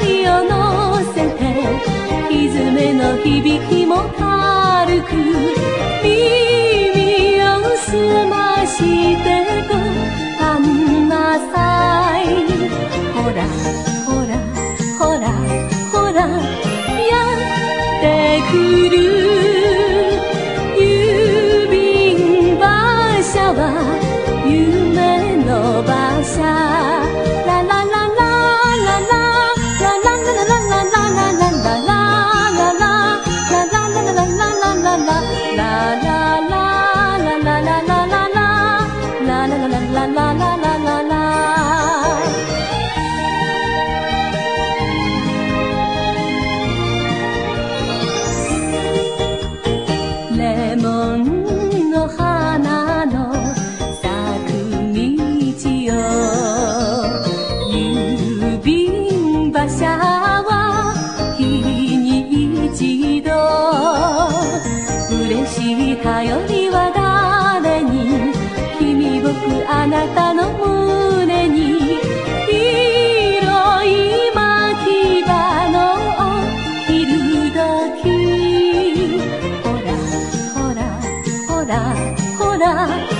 息を乗せてびの響きも軽く耳を澄ましてごらんなさいほらほらほらほらやってくる。郵便馬車は日に一度嬉しい頼りは誰に君僕あなたの胸に広い牧場の昼時ほらほらほらほら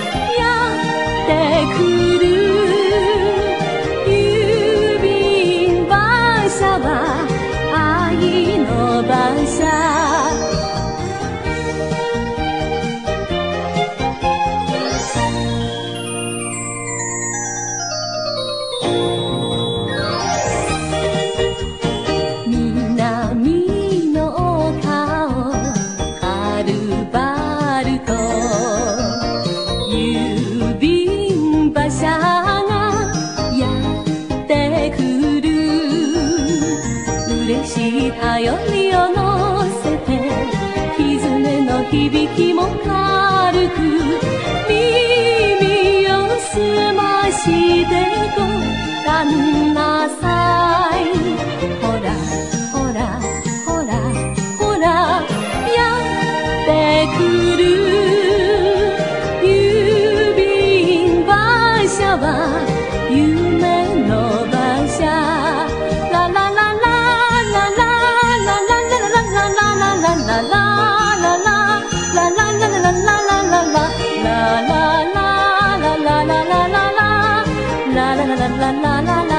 放下。響きも軽く耳を澄ましてと旦那さん啦啦啦啦啦